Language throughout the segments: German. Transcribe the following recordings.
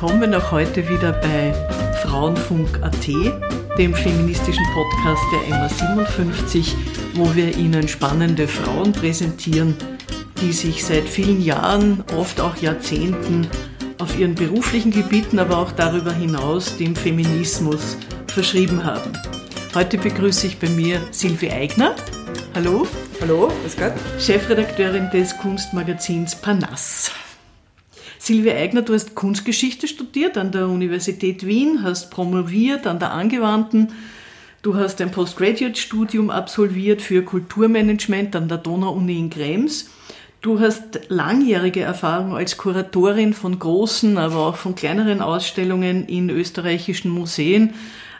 willkommen auch heute wieder bei Frauenfunk.at, dem feministischen Podcast der MA57, wo wir Ihnen spannende Frauen präsentieren, die sich seit vielen Jahren, oft auch Jahrzehnten, auf ihren beruflichen Gebieten, aber auch darüber hinaus dem Feminismus verschrieben haben. Heute begrüße ich bei mir Silvi Eigner. Hallo. Hallo, grüß Gott. Chefredakteurin des Kunstmagazins Panas. Silvia Eigner, du hast Kunstgeschichte studiert an der Universität Wien, hast promoviert an der Angewandten. Du hast ein Postgraduate-Studium absolviert für Kulturmanagement an der Donau-Uni in Krems. Du hast langjährige Erfahrung als Kuratorin von großen, aber auch von kleineren Ausstellungen in österreichischen Museen,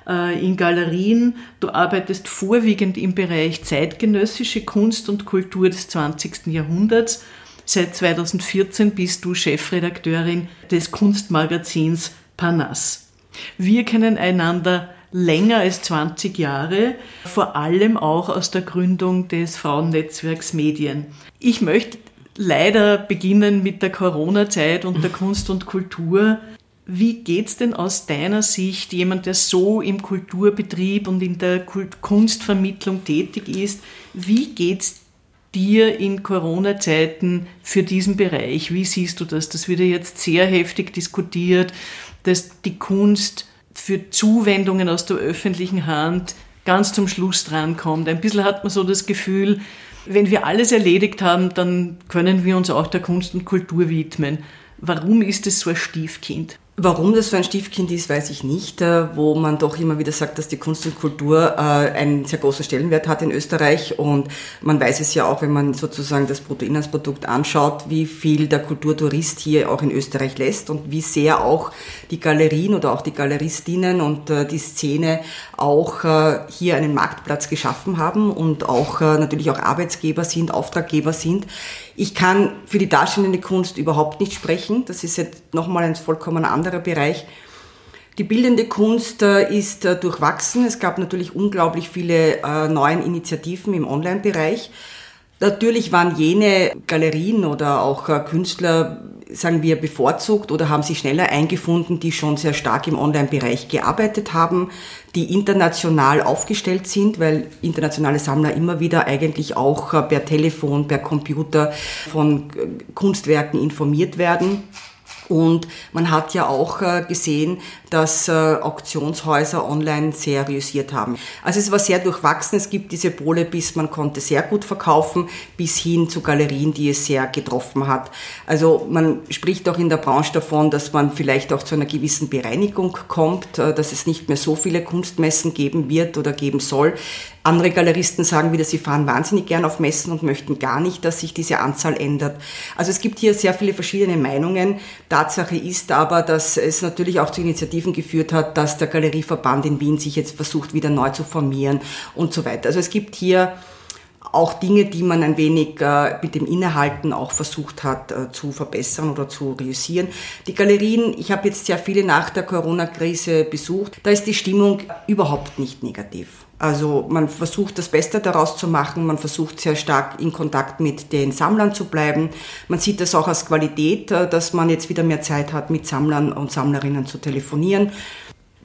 äh, in Galerien. Du arbeitest vorwiegend im Bereich zeitgenössische Kunst und Kultur des 20. Jahrhunderts Seit 2014 bist du Chefredakteurin des Kunstmagazins Panas. Wir kennen einander länger als 20 Jahre, vor allem auch aus der Gründung des Frauennetzwerks Medien. Ich möchte leider beginnen mit der Corona-Zeit und der Kunst und Kultur. Wie geht's denn aus deiner Sicht, jemand, der so im Kulturbetrieb und in der Kunstvermittlung tätig ist, wie geht's dir in Corona-Zeiten für diesen Bereich? Wie siehst du das? Das wird ja jetzt sehr heftig diskutiert, dass die Kunst für Zuwendungen aus der öffentlichen Hand ganz zum Schluss drankommt. Ein bisschen hat man so das Gefühl, wenn wir alles erledigt haben, dann können wir uns auch der Kunst und Kultur widmen. Warum ist es so ein Stiefkind? Warum das so ein Stiefkind ist, weiß ich nicht, äh, wo man doch immer wieder sagt, dass die Kunst und Kultur äh, einen sehr großen Stellenwert hat in Österreich und man weiß es ja auch, wenn man sozusagen das Bruttoinlandsprodukt anschaut, wie viel der Kulturtourist hier auch in Österreich lässt und wie sehr auch die Galerien oder auch die Galeristinnen und äh, die Szene auch hier einen Marktplatz geschaffen haben und auch natürlich auch Arbeitsgeber sind, Auftraggeber sind. Ich kann für die darstellende Kunst überhaupt nicht sprechen. Das ist jetzt nochmal ein vollkommen anderer Bereich. Die bildende Kunst äh, ist äh, durchwachsen. Es gab natürlich unglaublich viele äh, neue Initiativen im Online-Bereich. Natürlich waren jene Galerien oder auch Künstler sagen wir, bevorzugt oder haben sich schneller eingefunden, die schon sehr stark im Online-Bereich gearbeitet haben, die international aufgestellt sind, weil internationale Sammler immer wieder eigentlich auch äh, per Telefon, per Computer von äh, Kunstwerken informiert werden. Und man hat ja auch äh, gesehen, dass äh, Auktionshäuser online sehr reüssiert haben. Also es war sehr durchwachsen. Es gibt diese Pole bis man konnte sehr gut verkaufen, bis hin zu Galerien, die es sehr getroffen hat. Also man spricht auch in der Branche davon, dass man vielleicht auch zu einer gewissen Bereinigung kommt, äh, dass es nicht mehr so viele Kunstmessen geben wird oder geben soll. Andere Galeristen sagen wieder, sie fahren wahnsinnig gern auf Messen und möchten gar nicht, dass sich diese Anzahl ändert. Also es gibt hier sehr viele verschiedene Meinungen. Tatsache ist aber, dass es natürlich auch zu Initiativen geführt hat, dass der Galerieverband in Wien sich jetzt versucht, wieder neu zu formieren und so weiter. Also es gibt hier auch Dinge, die man ein wenig äh, mit dem Innehalten auch versucht hat äh, zu verbessern oder zu reüssieren. Die Galerien, ich habe jetzt sehr viele nach der Corona-Krise besucht, da ist die Stimmung überhaupt nicht negativ. Also man versucht das Beste daraus zu machen, man versucht sehr stark in Kontakt mit den Sammlern zu bleiben. Man sieht das auch als Qualität, äh, dass man jetzt wieder mehr Zeit hat, mit Sammlern und Sammlerinnen zu telefonieren.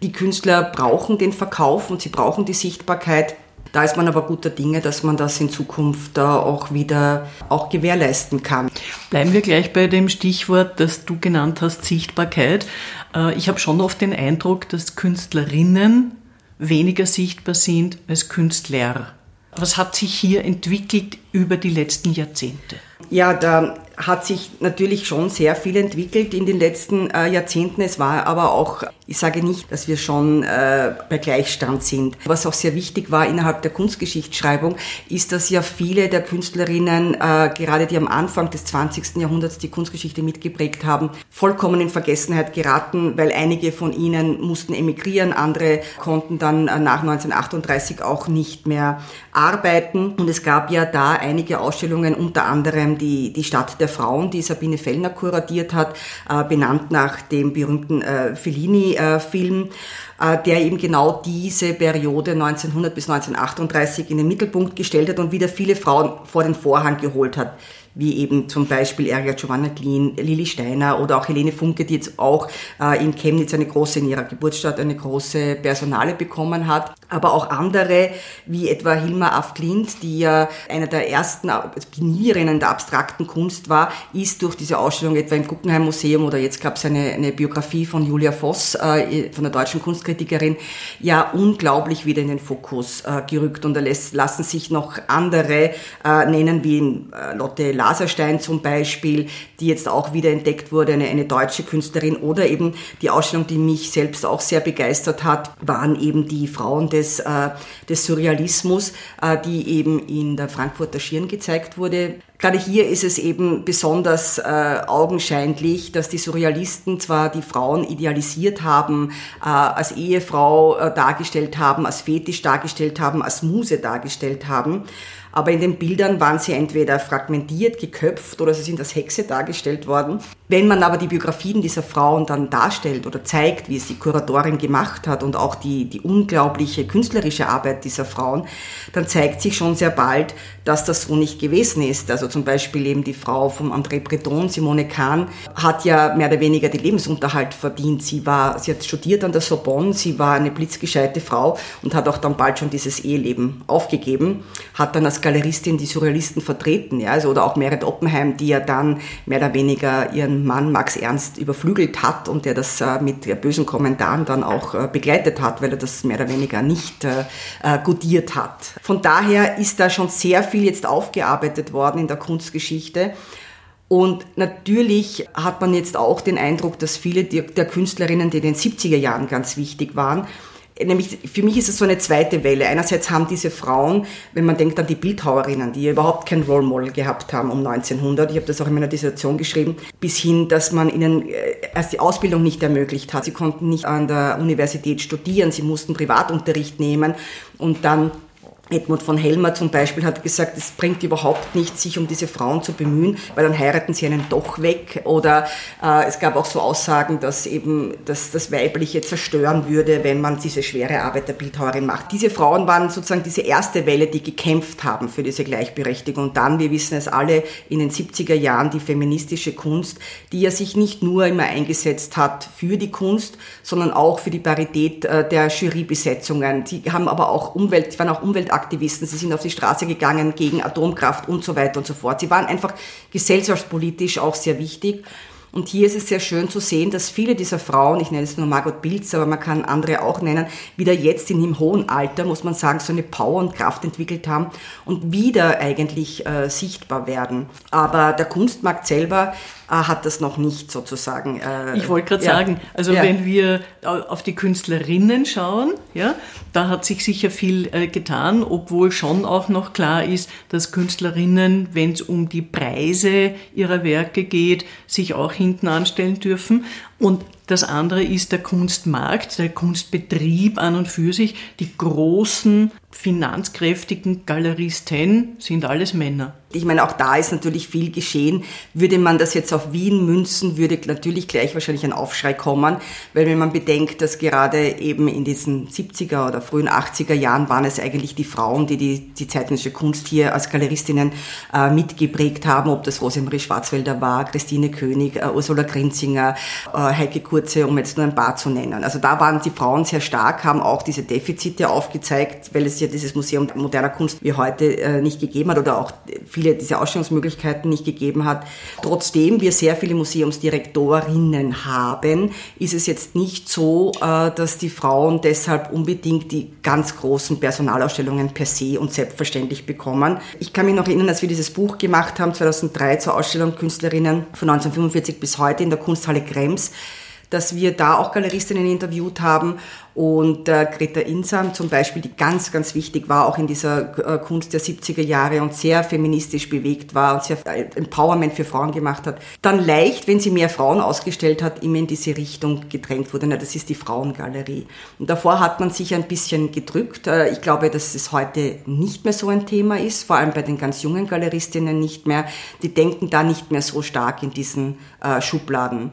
Die Künstler brauchen den Verkauf und sie brauchen die Sichtbarkeit. Da ist man aber guter Dinge, dass man das in Zukunft auch wieder auch gewährleisten kann. Bleiben wir gleich bei dem Stichwort, das du genannt hast, Sichtbarkeit. Äh, ich habe schon oft den Eindruck, dass Künstlerinnen weniger sichtbar sind als Künstler. Was hat sich hier entwickelt über die letzten Jahrzehnte? Ja, da hat sich natürlich schon sehr viel entwickelt in den letzten äh, Jahrzehnten. Es war aber auch, ich sage nicht, dass wir schon äh, bei Gleichstand sind. Was auch sehr wichtig war innerhalb der Kunstgeschichtsschreibung, ist, dass ja viele der Künstlerinnen, äh, gerade die am Anfang des 20. Jahrhunderts die Kunstgeschichte mitgeprägt haben, vollkommen in Vergessenheit geraten, weil einige von ihnen mussten emigrieren, andere konnten dann äh, nach 1938 auch nicht mehr arbeiten. Und es gab ja da einige Ausstellungen, unter anderem die, die Stadt der Frauen, die Sabine Fellner kuratiert hat, äh, benannt nach dem berühmten äh, Fellini-Film. äh, der eben genau diese Periode 1900 bis 1938 in den Mittelpunkt gestellt hat und wieder viele Frauen vor den Vorhang geholt hat wie eben zum Beispiel Erika Giovanna Glien, Lili Steiner oder auch Helene Funke, die jetzt auch in Chemnitz eine große, in ihrer Geburtsstadt eine große Personale bekommen hat. Aber auch andere, wie etwa Hilma af Klint, die ja einer der ersten Pionierinnen der abstrakten Kunst war, ist durch diese Ausstellung etwa im Guggenheim Museum oder jetzt gab es eine, eine Biografie von Julia Voss, äh, von der deutschen Kunstkritikerin, ja unglaublich wieder in den Fokus äh, gerückt. Und da lässt, lassen sich noch andere äh, nennen, wie äh, Lotte Laserstein zum Beispiel, die jetzt auch wieder entdeckt wurde, eine, eine deutsche Künstlerin oder eben die Ausstellung, die mich selbst auch sehr begeistert hat, waren eben die Frauen des, äh, des Surrealismus, äh, die eben in der Frankfurter Schirn gezeigt wurde. Gerade hier ist es eben besonders äh, augenscheinlich, dass die Surrealisten zwar die Frauen idealisiert haben, äh, als Ehefrau äh, dargestellt haben, als Fetisch dargestellt haben, als Muse dargestellt haben, aber in den Bildern waren sie entweder fragmentiert, geköpft oder sie sind als Hexe dargestellt worden. Wenn man aber die Biografien dieser Frauen dann darstellt oder zeigt, wie es die Kuratorin gemacht hat und auch die, die unglaubliche künstlerische Arbeit dieser Frauen, dann zeigt sich schon sehr bald, dass das so nicht gewesen ist. Also zum Beispiel eben die Frau von André Breton, Simone Kahn, hat ja mehr oder weniger den Lebensunterhalt verdient. Sie war, sie hat studiert an der Sorbonne, sie war eine blitzgescheite Frau und hat auch dann bald schon dieses Eheleben aufgegeben, hat dann als Galeristin die Surrealisten vertreten, ja, also oder auch Merit Oppenheim, die ja dann mehr oder weniger ihren Mann Max Ernst überflügelt hat und der das äh, mit bösen Kommentaren dann auch äh, begleitet hat, weil er das mehr oder weniger nicht äh, gutiert hat. Von daher ist da schon sehr viel jetzt aufgearbeitet worden in der Kunstgeschichte. Und natürlich hat man jetzt auch den Eindruck, dass viele der Künstlerinnen, die in den 70er Jahren ganz wichtig waren, nämlich für mich ist es so eine zweite Welle. Einerseits haben diese Frauen, wenn man denkt an die Bildhauerinnen, die überhaupt kein Role Model gehabt haben um 1900, ich habe das auch in meiner Dissertation geschrieben, bis hin, dass man ihnen äh, erst die Ausbildung nicht ermöglicht hat. Sie konnten nicht an der Universität studieren, sie mussten Privatunterricht nehmen und dann Edmund von Helmer zum Beispiel hat gesagt, es bringt überhaupt nichts, sich um diese Frauen zu bemühen, weil dann heiraten sie einen doch weg. Oder äh, es gab auch so Aussagen, dass eben dass das Weibliche zerstören würde, wenn man diese schwere Arbeit der Bildhauerin macht. Diese Frauen waren sozusagen diese erste Welle, die gekämpft haben für diese Gleichberechtigung. Und dann, wir wissen es alle, in den 70er Jahren die feministische Kunst, die ja sich nicht nur immer eingesetzt hat für die Kunst, sondern auch für die Parität äh, der Jurybesetzungen. Sie haben aber auch Umwelt, waren auch Umwelt Umweltaktivisten, sie sind auf die Straße gegangen gegen Atomkraft und so weiter und so fort. Sie waren einfach gesellschaftspolitisch auch sehr wichtig. Und hier ist es sehr schön zu sehen, dass viele dieser Frauen, ich nenne es nur Margot Bilz, aber man kann andere auch nennen, wieder jetzt in dem hohen Alter, muss man sagen, so eine Power und Kraft entwickelt haben und wieder eigentlich äh, sichtbar werden. Aber der Kunstmarkt selber hat das noch nicht sozusagen. Äh, ich wollte gerade ja. sagen, also ja. wenn wir auf die Künstlerinnen schauen, ja, da hat sich sicher viel äh, getan, obwohl schon auch noch klar ist, dass Künstlerinnen, wenn es um die Preise ihrer Werke geht, sich auch hinten anstellen dürfen. Und das andere ist der Kunstmarkt, der Kunstbetrieb an und für sich. Die großen, finanzkräftigen Galeristen sind alles Männer. Ich meine, auch da ist natürlich viel geschehen. Würde man das jetzt auf Wien münzen, würde natürlich gleich wahrscheinlich ein Aufschrei kommen, weil wenn man bedenkt, dass gerade eben in diesen 70er oder frühen 80er Jahren waren es eigentlich die Frauen, die die, die zeitgenössische Kunst hier als Galeristinnen äh, mitgeprägt haben, ob das Rosemarie Schwarzwälder war, Christine König, äh, Ursula Grinzinger, äh, Heike Kurze, um jetzt nur ein paar zu nennen. Also da waren die Frauen sehr stark, haben auch diese Defizite aufgezeigt, weil es ja dieses Museum moderner Kunst wie heute äh, nicht gegeben hat oder auch viele dieser Ausstellungsmöglichkeiten nicht gegeben hat. Trotzdem wir sehr viele Museumsdirektorinnen haben, ist es jetzt nicht so, äh, dass die Frauen deshalb unbedingt die ganz großen Personalausstellungen per se und selbstverständlich bekommen. Ich kann mich noch erinnern, als wir dieses Buch gemacht haben, 2003 zur Ausstellung Künstlerinnen von 1945 bis heute in der Kunsthalle Krems, dass wir da auch Galeristinnen interviewt haben und äh, Greta Insam zum Beispiel, die ganz, ganz wichtig war, auch in dieser äh, Kunst der 70er Jahre und sehr feministisch bewegt war und sehr äh, Empowerment für Frauen gemacht hat, dann leicht, wenn sie mehr Frauen ausgestellt hat, immer in diese Richtung gedrängt wurde. Na, das ist die Frauengalerie. Und davor hat man sich ein bisschen gedrückt. Äh, ich glaube, dass es heute nicht mehr so ein Thema ist, vor allem bei den ganz jungen Galeristinnen nicht mehr. Die denken da nicht mehr so stark in diesen äh, Schubladen.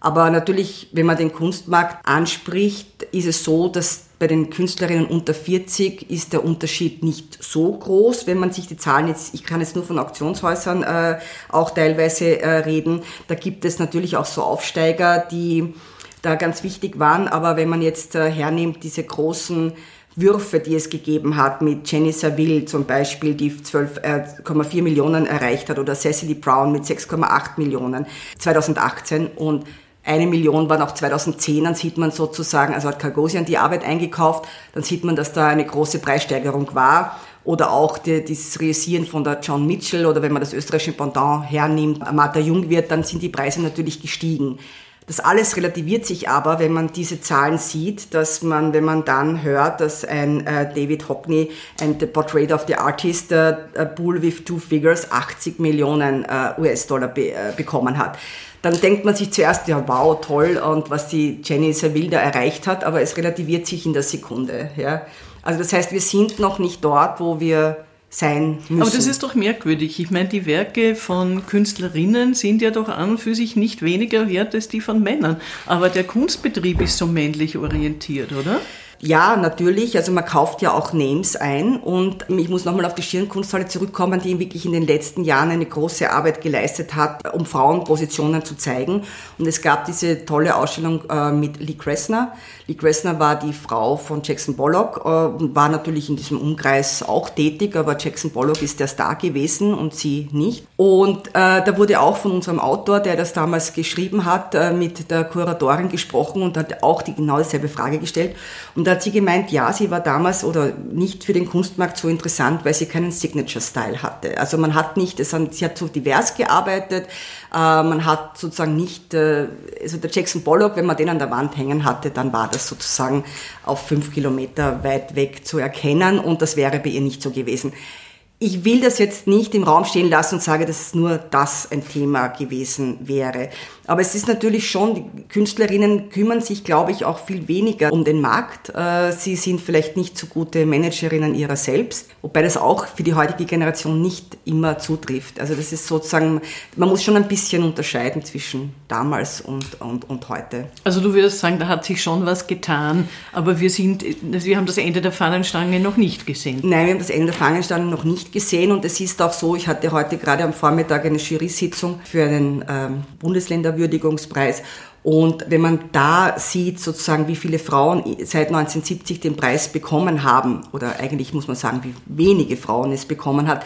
Aber natürlich, wenn man den Kunstmarkt anspricht, ist es so, dass bei den Künstlerinnen unter 40 ist der Unterschied nicht so groß. Wenn man sich die Zahlen jetzt, ich kann jetzt nur von Auktionshäusern äh, auch teilweise äh, reden, da gibt es natürlich auch so Aufsteiger, die da ganz wichtig waren. Aber wenn man jetzt äh, hernimmt, diese großen Würfe, die es gegeben hat, mit Jenny Saville zum Beispiel, die 12,4 äh, Millionen erreicht hat, oder Cecily Brown mit 6,8 Millionen 2018 und eine Million waren auch 2010, dann sieht man sozusagen, also hat Cargosian die Arbeit eingekauft, dann sieht man, dass da eine große Preissteigerung war. Oder auch die, dieses Realisieren von der John Mitchell oder wenn man das österreichische Pendant hernimmt, Martha Jung wird, dann sind die Preise natürlich gestiegen. Das alles relativiert sich aber, wenn man diese Zahlen sieht, dass man, wenn man dann hört, dass ein äh, David Hockney ein The Portrait of the Artist äh, Bull with Two Figures 80 Millionen äh, US-Dollar be äh, bekommen hat dann denkt man sich zuerst, ja wow, toll und was die Jenny Saville da erreicht hat, aber es relativiert sich in der Sekunde. Ja. Also das heißt, wir sind noch nicht dort, wo wir sein müssen. Aber das ist doch merkwürdig. Ich meine, die Werke von Künstlerinnen sind ja doch an und für sich nicht weniger wert als die von Männern. Aber der Kunstbetrieb ist so männlich orientiert, oder? Ja, natürlich. Also man kauft ja auch Names ein und ich muss nochmal auf die Schirnkunsthalle zurückkommen, die wirklich in den letzten Jahren eine große Arbeit geleistet hat, um Frauenpositionen zu zeigen. Und es gab diese tolle Ausstellung äh, mit Lee Kressner. Lee Kressner war die Frau von Jackson Pollock äh, und war natürlich in diesem Umkreis auch tätig, aber Jackson Pollock ist der Star gewesen und sie nicht. Und äh, da wurde auch von unserem Autor, der das damals geschrieben hat, äh, mit der Kuratorin gesprochen und hat auch die genau dieselbe Frage gestellt. Und da hat sie gemeint, ja, sie war damals oder nicht für den Kunstmarkt so interessant, weil sie keinen Signature-Style hatte. Also man hat nicht, es hat, sie hat so divers gearbeitet, äh, man hat sozusagen nicht, äh, also der Jackson Pollock, wenn man den an der Wand hängen hatte, dann war das sozusagen auf fünf Kilometer weit weg zu erkennen und das wäre bei ihr nicht so gewesen. Ich will das jetzt nicht im Raum stehen lassen und sage, dass es nur das ein Thema gewesen wäre. Aber es ist natürlich schon, die Künstlerinnen kümmern sich, glaube ich, auch viel weniger um den Markt. Äh, sie sind vielleicht nicht so gute Managerinnen ihrer selbst, wobei das auch für die heutige Generation nicht immer zutrifft. Also das ist sozusagen, man muss schon ein bisschen unterscheiden zwischen damals und, und, und heute. Also du würdest sagen, da hat sich schon was getan, aber wir sind, wir haben das Ende der Fahnenstange noch nicht gesehen. Nein, wir haben das Ende der Fahnenstange noch nicht gesehen und es ist auch so, ich hatte heute gerade am Vormittag eine Jury-Sitzung für einen ähm, Bundesländer Würdigungspreis. Und wenn man da sieht, sozusagen, wie viele Frauen seit 1970 den Preis bekommen haben, oder eigentlich muss man sagen, wie wenige Frauen es bekommen hat,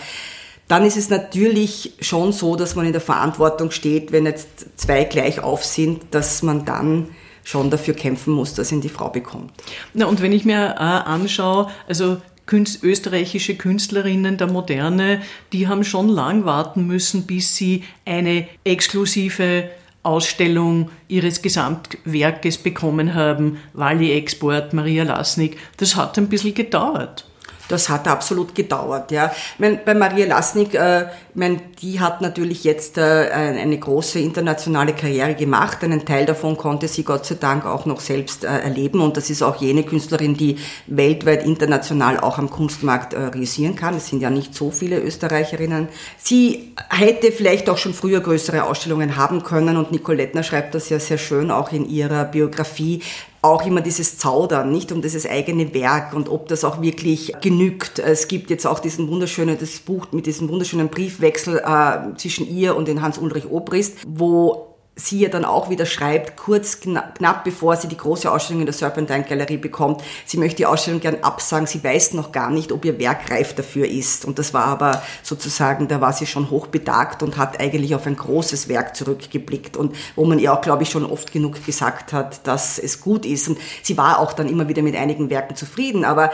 dann ist es natürlich schon so, dass man in der Verantwortung steht, wenn jetzt zwei gleich auf sind, dass man dann schon dafür kämpfen muss, dass ihn die Frau bekommt. Na, und wenn ich mir äh, anschaue, also Künst, österreichische Künstlerinnen der Moderne, die haben schon lang warten müssen, bis sie eine exklusive Ausstellung ihres Gesamtwerkes bekommen haben, Wally Export, Maria Lasnik. Das hat ein bisschen gedauert. Das hat absolut gedauert, ja. Mein, bei Maria Lasnik, äh, mein, die hat natürlich jetzt äh, eine große internationale Karriere gemacht. Einen Teil davon konnte sie Gott sei Dank auch noch selbst äh, erleben. Und das ist auch jene Künstlerin, die weltweit international auch am Kunstmarkt äh, realisieren kann. Es sind ja nicht so viele Österreicherinnen. Sie hätte vielleicht auch schon früher größere Ausstellungen haben können. Und Nicolettner schreibt das ja sehr schön auch in ihrer Biografie, auch immer dieses Zaudern, nicht um dieses eigene Werk und ob das auch wirklich genügt. Es gibt jetzt auch diesen wunderschönen, das Buch mit diesem wunderschönen Briefwechsel äh, zwischen ihr und den Hans-Ulrich Obrist, wo sie ja dann auch wieder schreibt, kurz knapp bevor sie die große Ausstellung in der Serpentine Galerie bekommt, sie möchte die Ausstellung gern absagen, sie weiß noch gar nicht, ob ihr Werk reif dafür ist. Und das war aber sozusagen, da war sie schon hochbetagt und hat eigentlich auf ein großes Werk zurückgeblickt und wo man ihr auch, glaube ich, schon oft genug gesagt hat, dass es gut ist. Und sie war auch dann immer wieder mit einigen Werken zufrieden, aber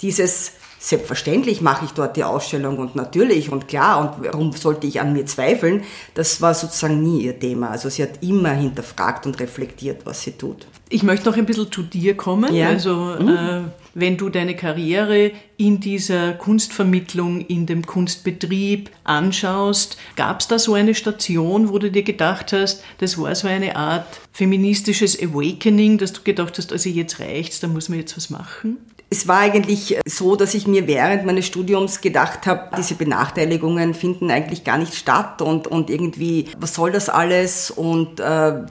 dieses Selbstverständlich mache ich dort die Ausstellung und natürlich und klar und warum sollte ich an mir zweifeln? Das war sozusagen nie ihr Thema. Also sie hat immer hinterfragt und reflektiert, was sie tut. Ich möchte noch ein bisschen zu dir kommen. Ja. Also mhm. äh, wenn du deine Karriere in dieser Kunstvermittlung, in dem Kunstbetrieb anschaust, gab es da so eine Station, wo du dir gedacht hast, das war so eine Art feministisches Awakening, dass du gedacht hast, also jetzt reicht's, da muss man jetzt was machen? Es war eigentlich so, dass ich mir während meines Studiums gedacht habe, diese Benachteiligungen finden eigentlich gar nicht statt und, und irgendwie, was soll das alles? Und äh,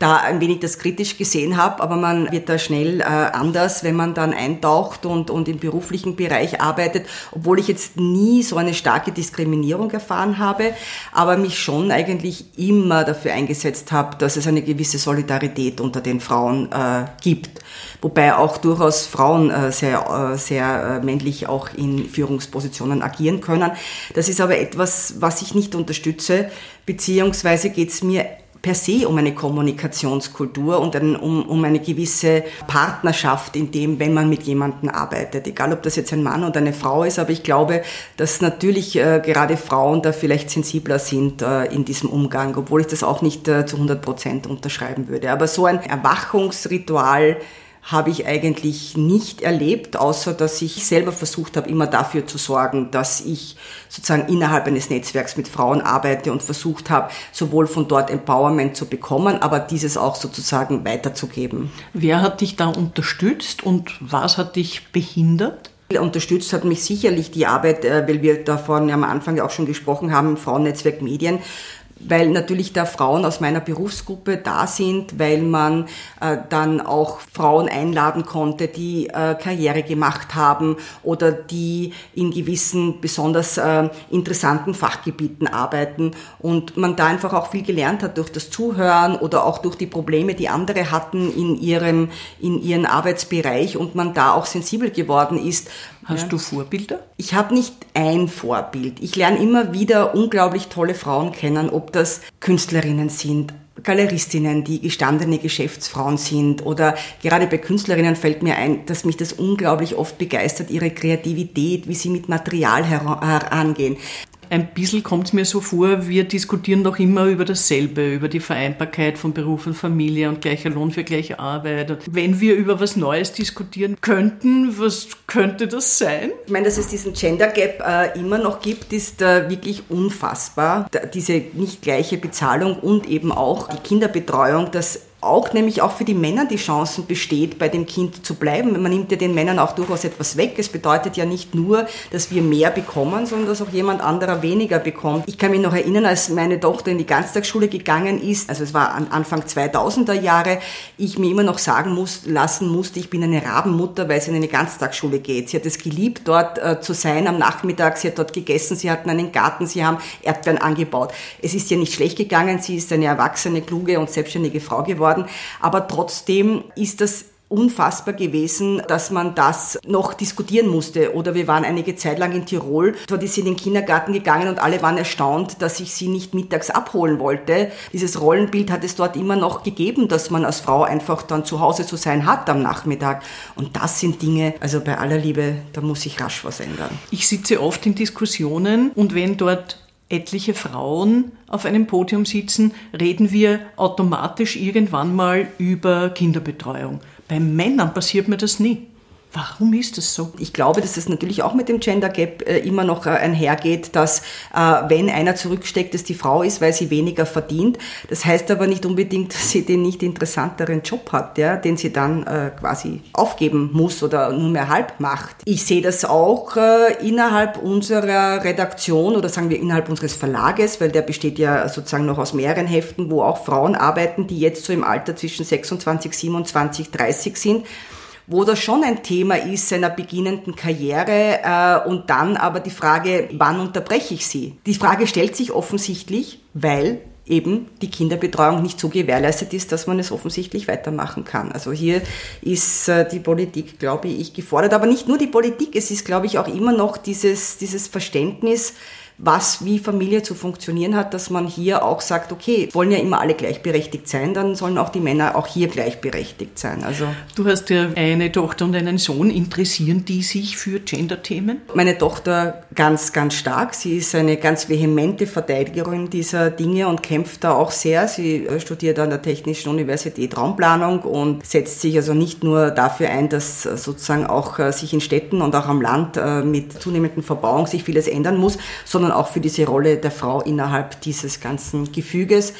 da ein wenig das kritisch gesehen habe, aber man wird da schnell äh, anders, wenn man dann eintaucht und, und im beruflichen Bereich arbeitet, obwohl ich jetzt nie so eine starke Diskriminierung erfahren habe, aber mich schon eigentlich immer dafür eingesetzt habe, dass es eine gewisse Solidarität unter den Frauen äh, gibt. Wobei auch durchaus Frauen äh, sehr, äh, sehr äh, männlich auch in Führungspositionen agieren können. Das ist aber etwas, was ich nicht unterstütze, beziehungsweise geht es mir per se um eine Kommunikationskultur und ein, um, um eine gewisse Partnerschaft in dem, wenn man mit jemandem arbeitet. Egal, ob das jetzt ein Mann oder eine Frau ist, aber ich glaube, dass natürlich äh, gerade Frauen da vielleicht sensibler sind äh, in diesem Umgang, obwohl ich das auch nicht äh, zu 100 Prozent unterschreiben würde. Aber so ein Erwachungsritual, habe ich eigentlich nicht erlebt, außer dass ich selber versucht habe, immer dafür zu sorgen, dass ich sozusagen innerhalb eines Netzwerks mit Frauen arbeite und versucht habe, sowohl von dort Empowerment zu bekommen, aber dieses auch sozusagen weiterzugeben. Wer hat dich da unterstützt und was hat dich behindert? Unterstützt hat mich sicherlich die Arbeit, äh, weil wir davon am Anfang auch schon gesprochen haben, im Frauennetzwerk Medien, weil natürlich da Frauen aus meiner Berufsgruppe da sind, weil man äh, dann auch Frauen einladen konnte, die äh, Karriere gemacht haben oder die in gewissen besonders äh, interessanten Fachgebieten arbeiten und man da einfach auch viel gelernt hat durch das Zuhören oder auch durch die Probleme, die andere hatten in ihrem in ihren Arbeitsbereich und man da auch sensibel geworden ist, Hast ja. du Vorbilder? Ich habe nicht ein Vorbild. Ich lerne immer wieder unglaublich tolle Frauen kennen, ob das Künstlerinnen sind, Galeristinnen, die gestandene Geschäftsfrauen sind oder gerade bei Künstlerinnen fällt mir ein, dass mich das unglaublich oft begeistert, ihre Kreativität, wie sie mit Material herangehen ein bisschen kommt es mir so vor, wir diskutieren doch immer über dasselbe, über die Vereinbarkeit von Beruf und Familie und gleicher Lohn für gleiche Arbeit. Wenn wir über was Neues diskutieren könnten, was könnte das sein? Ich meine, dass es diesen Gender Gap äh, immer noch gibt, ist äh, wirklich unfassbar. Da, diese nicht gleiche Bezahlung und eben auch die Kinderbetreuung, das auch nämlich auch für die Männer die Chancen besteht, bei dem Kind zu bleiben. Man nimmt ja den Männern auch durchaus etwas weg. Es bedeutet ja nicht nur, dass wir mehr bekommen, sondern dass auch jemand anderer weniger bekommt. Ich kann mich noch erinnern, als meine Tochter in die Ganztagsschule gegangen ist, also es war Anfang 2000er Jahre, ich mir immer noch sagen muss, lassen musste, ich bin eine Rabenmutter, weil sie in eine Ganztagsschule geht. Sie hat es geliebt, dort äh, zu sein am Nachmittag. Sie hat dort gegessen, sie hatten einen Garten, sie haben Erdbeeren angebaut. Es ist ihr nicht schlecht gegangen. Sie ist eine erwachsene, kluge und selbstständige Frau geworden geworden. Aber trotzdem ist das unfassbar gewesen, dass man das noch diskutieren musste. Oder wir waren einige Zeit lang in Tirol, dort ist sie in den Kindergarten gegangen und alle waren erstaunt, dass ich sie nicht mittags abholen wollte. Dieses Rollenbild hat es dort immer noch gegeben, dass man als Frau einfach dann zu Hause zu sein hat am Nachmittag. Und das sind Dinge, also bei aller Liebe, da muss sich rasch was ändern. Ich sitze oft in Diskussionen und wenn dort etliche Frauen auf einem Podium sitzen, reden wir automatisch irgendwann mal über Kinderbetreuung. Bei Männern passiert mir das nie. Warum ist das so? Ich glaube, dass das natürlich auch mit dem Gender Gap äh, immer noch äh, einhergeht, dass äh, wenn einer zurücksteckt, es die Frau ist, weil sie weniger verdient. Das heißt aber nicht unbedingt, dass sie den nicht interessanteren Job hat, ja, den sie dann quasi aufgeben muss oder nur mehr halb macht. Ich sehe das auch innerhalb unserer Redaktion oder sagen wir innerhalb unseres Verlages, weil der besteht ja sozusagen noch aus mehreren Heften, wo auch Frauen arbeiten, die jetzt so im Alter zwischen 26, 27, 30 sind wo das schon ein Thema ist seiner beginnenden Karriere äh, und dann aber die Frage, wann unterbreche ich sie? Die Frage stellt sich offensichtlich, weil eben die Kinderbetreuung nicht so gewährleistet ist, dass man es offensichtlich weitermachen kann. Also hier ist äh, die Politik, glaube ich, gefordert. Aber nicht nur die Politik, es ist, glaube ich, auch immer noch dieses, dieses Verständnis, was wie Familie zu funktionieren hat, dass man hier auch sagt, okay, wollen ja immer alle gleichberechtigt sein, dann sollen auch die Männer auch hier gleichberechtigt sein. Also du hast ja eine Tochter und einen Sohn. Interessieren die sich für Gender-Themen? Meine Tochter ganz, ganz stark. Sie ist eine ganz vehemente Verteidigerin dieser Dinge und kämpft da auch sehr. Sie äh, studiert an der Technischen Universität Raumplanung und setzt sich also nicht nur dafür ein, dass äh, sozusagen auch äh, sich in Städten und auch am Land mit zunehmenden Verbauung sich vieles ändern muss, sondern sondern auch für diese Rolle der Frau innerhalb dieses ganzen Gefüges.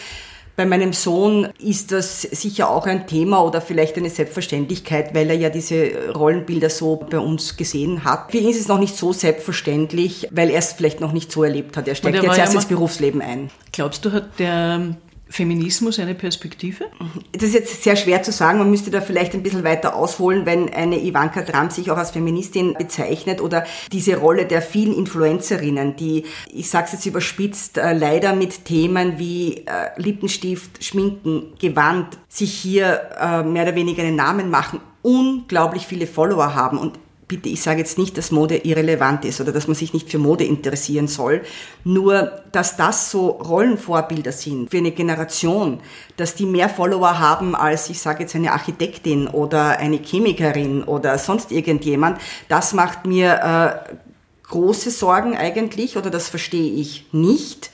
Bei meinem Sohn ist das sicher auch ein Thema oder vielleicht eine Selbstverständlichkeit, weil er ja diese Rollenbilder so bei uns gesehen hat. Für ihn ist es noch nicht so selbstverständlich, weil er es vielleicht noch nicht so erlebt hat. Er steckt jetzt erst ja ins Berufsleben ein. Glaubst du, hat der Feminismus eine Perspektive? Das ist jetzt sehr schwer zu sagen. Man müsste da vielleicht ein bisschen weiter ausholen, wenn eine Ivanka Trump sich auch als Feministin bezeichnet oder diese Rolle der vielen Influencerinnen, die, ich sage es jetzt überspitzt, äh, leider mit Themen wie äh, Lippenstift, Schminken, Gewand sich hier äh, mehr oder weniger einen Namen machen, unglaublich viele Follower haben und bitte, ich sage jetzt nicht, dass Mode irrelevant ist oder dass man sich nicht für Mode interessieren soll, nur dass das so Rollenvorbilder sind für eine Generation, dass die mehr Follower haben als, ich sage jetzt, eine Architektin oder eine Chemikerin oder sonst irgendjemand, das macht mir äh, große Sorgen eigentlich oder das verstehe ich nicht.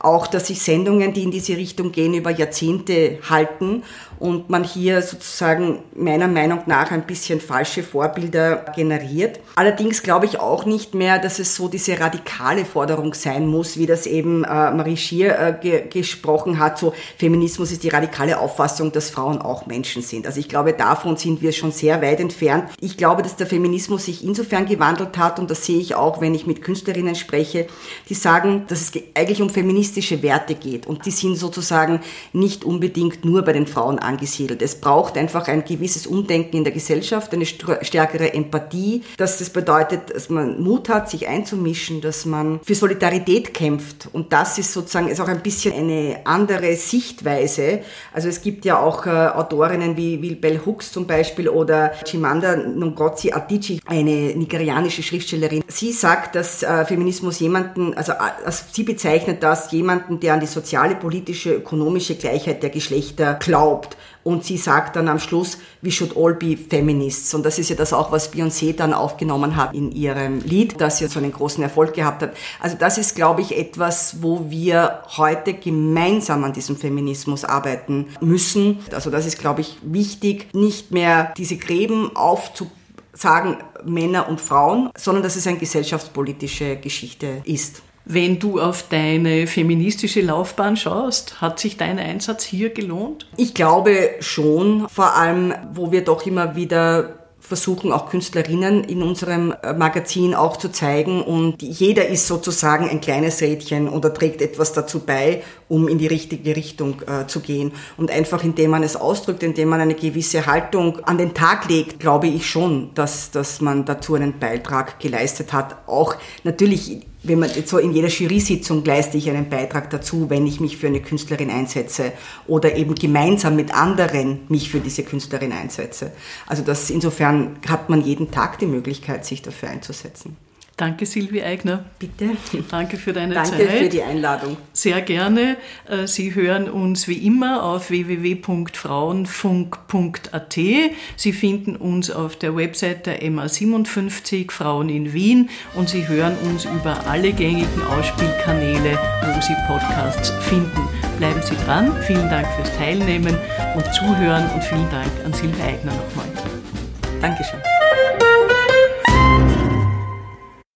Auch, dass sich Sendungen, die in diese Richtung gehen, über Jahrzehnte halten und man hier sozusagen meiner Meinung nach ein bisschen falsche Vorbilder generiert. Allerdings glaube ich auch nicht mehr, dass es so diese radikale Forderung sein muss, wie das eben äh, Marie Schier äh, ge gesprochen hat. So Feminismus ist die radikale Auffassung, dass Frauen auch Menschen sind. Also ich glaube, davon sind wir schon sehr weit entfernt. Ich glaube, dass der Feminismus sich insofern gewandelt hat und das sehe ich auch, wenn ich mit Künstlerinnen spreche, die sagen, dass es eigentlich um feministische Werte geht und die sind sozusagen nicht unbedingt nur bei den Frauen angesiedelt. Es braucht einfach ein gewisses Umdenken in der Gesellschaft, eine stärkere Empathie, dass das bedeutet, dass man Mut hat, sich einzumischen, dass man für Solidarität kämpft. Und das ist sozusagen ist auch ein bisschen eine andere Sichtweise. Also es gibt ja auch äh, Autorinnen wie, wie Bell Hooks zum Beispiel oder Chimanda Ngozi Adichie, eine nigerianische Schriftstellerin. Sie sagt, dass äh, Feminismus jemanden, also, also sie bezeichnet das jemanden, der an die soziale, politische, ökonomische Gleichheit der Geschlechter glaubt. Und sie sagt dann am Schluss, we should all be feminists. Und das ist ja das auch, was Beyoncé dann aufgenommen hat in ihrem Lied, das ja so einen großen Erfolg gehabt hat. Also das ist, glaube ich, etwas, wo wir heute gemeinsam an diesem Feminismus arbeiten müssen. Also das ist, glaube ich, wichtig, nicht mehr diese Gräben aufzusagen, Männer und Frauen, sondern dass es eine gesellschaftspolitische Geschichte ist. Wenn du auf deine feministische Laufbahn schaust, hat sich dein Einsatz hier gelohnt? Ich glaube schon, vor allem, wo wir doch immer wieder versuchen auch Künstlerinnen in unserem äh, Magazin auch zu zeigen und jeder ist sozusagen ein kleines Rädchen oder trägt etwas dazu bei, um in die richtige Richtung äh, zu gehen. Und einfach indem man es ausdrückt, indem man eine gewisse Haltung an den Tag legt, glaube ich schon, dass, dass man dazu einen Beitrag geleistet hat. Auch natürlich wenn man so in jeder Jury-Sitzung leiste ich einen Beitrag dazu, wenn ich mich für eine Künstlerin einsetze oder eben gemeinsam mit anderen mich für diese Künstlerin einsetze. Also das insofern hat man jeden Tag die Möglichkeit, sich dafür einzusetzen. Danke, Silvi Eigner. Bitte. Danke für deine Danke Zeit. Danke für die Einladung. Sehr gerne. Äh, Sie hören uns wie immer auf www.frauenfunk.at. Sie finden uns auf der Website der MA57 Frauen in Wien und Sie hören uns über alle gängigen Ausspielkanäle, wo Sie Podcasts finden. Bleiben Sie dran. Vielen Dank fürs Teilnehmen und Zuhören und vielen Dank an Silvi Eigner nochmal. Dankeschön.